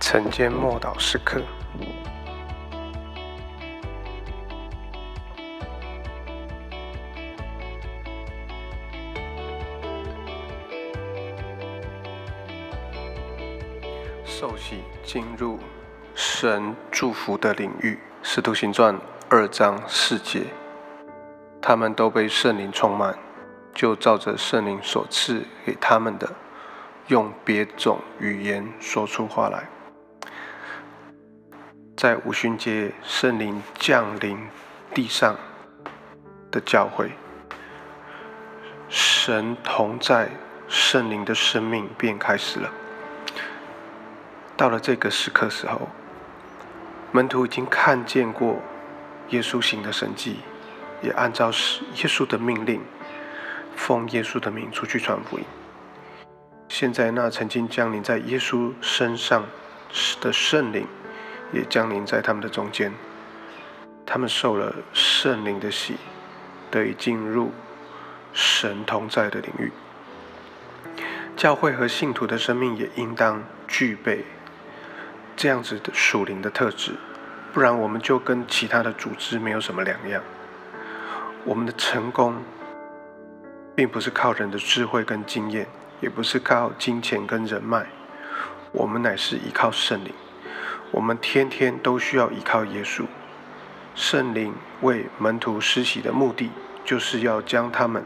晨间默祷时刻，受洗进入神祝福的领域，《使徒行传》二章四节，他们都被圣灵充满，就照着圣灵所赐给他们的。用别种语言说出话来，在五旬节圣灵降临地上的教会，神同在，圣灵的生命便开始了。到了这个时刻时候，门徒已经看见过耶稣行的神迹，也按照耶稣的命令，奉耶稣的名出去传福音。现在，那曾经降临在耶稣身上的圣灵，也降临在他们的中间。他们受了圣灵的洗，得以进入神同在的领域。教会和信徒的生命也应当具备这样子的属灵的特质，不然我们就跟其他的组织没有什么两样。我们的成功，并不是靠人的智慧跟经验。也不是靠金钱跟人脉，我们乃是依靠圣灵。我们天天都需要依靠耶稣。圣灵为门徒施洗的目的，就是要将他们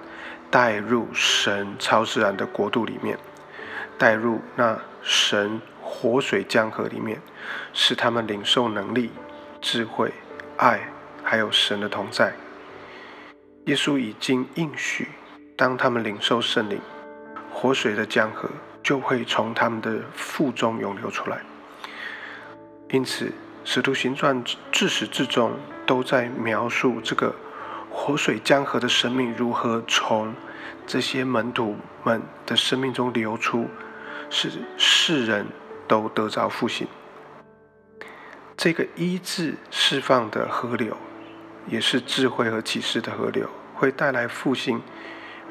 带入神超自然的国度里面，带入那神活水江河里面，使他们领受能力、智慧、爱，还有神的同在。耶稣已经应许，当他们领受圣灵。活水的江河就会从他们的腹中涌流出来。因此，《使徒行传》自始至终都在描述这个活水江河的生命如何从这些门徒们的生命中流出，使世人都得着复兴。这个医治释放的河流，也是智慧和启示的河流，会带来复兴、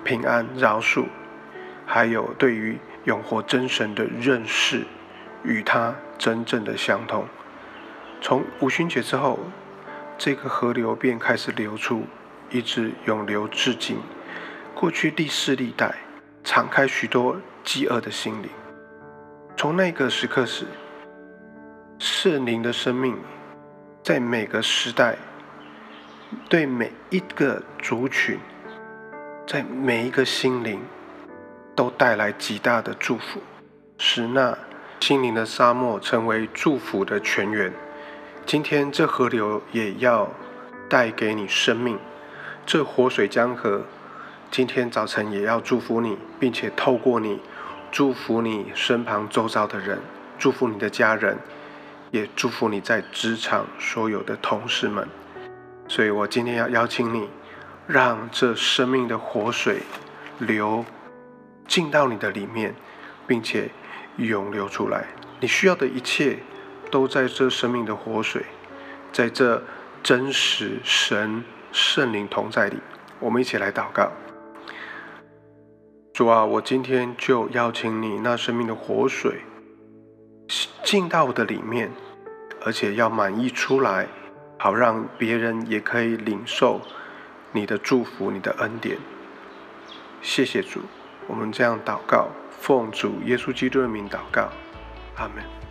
平安、饶恕。还有对于永活真神的认识，与他真正的相同。从五旬节之后，这个河流便开始流出，一直永流至今。过去历世历代，敞开许多饥饿的心灵。从那个时刻始，圣灵的生命，在每个时代，对每一个族群，在每一个心灵。都带来极大的祝福，使那心灵的沙漠成为祝福的泉源。今天这河流也要带给你生命，这活水江河，今天早晨也要祝福你，并且透过你祝福你身旁周遭的人，祝福你的家人，也祝福你在职场所有的同事们。所以我今天要邀请你，让这生命的活水流。进到你的里面，并且涌流出来。你需要的一切，都在这生命的活水，在这真实神圣灵同在里。我们一起来祷告：主啊，我今天就邀请你那生命的活水进到我的里面，而且要满溢出来，好让别人也可以领受你的祝福、你的恩典。谢谢主。我们这样祷告，奉主耶稣基督的名祷告，阿门。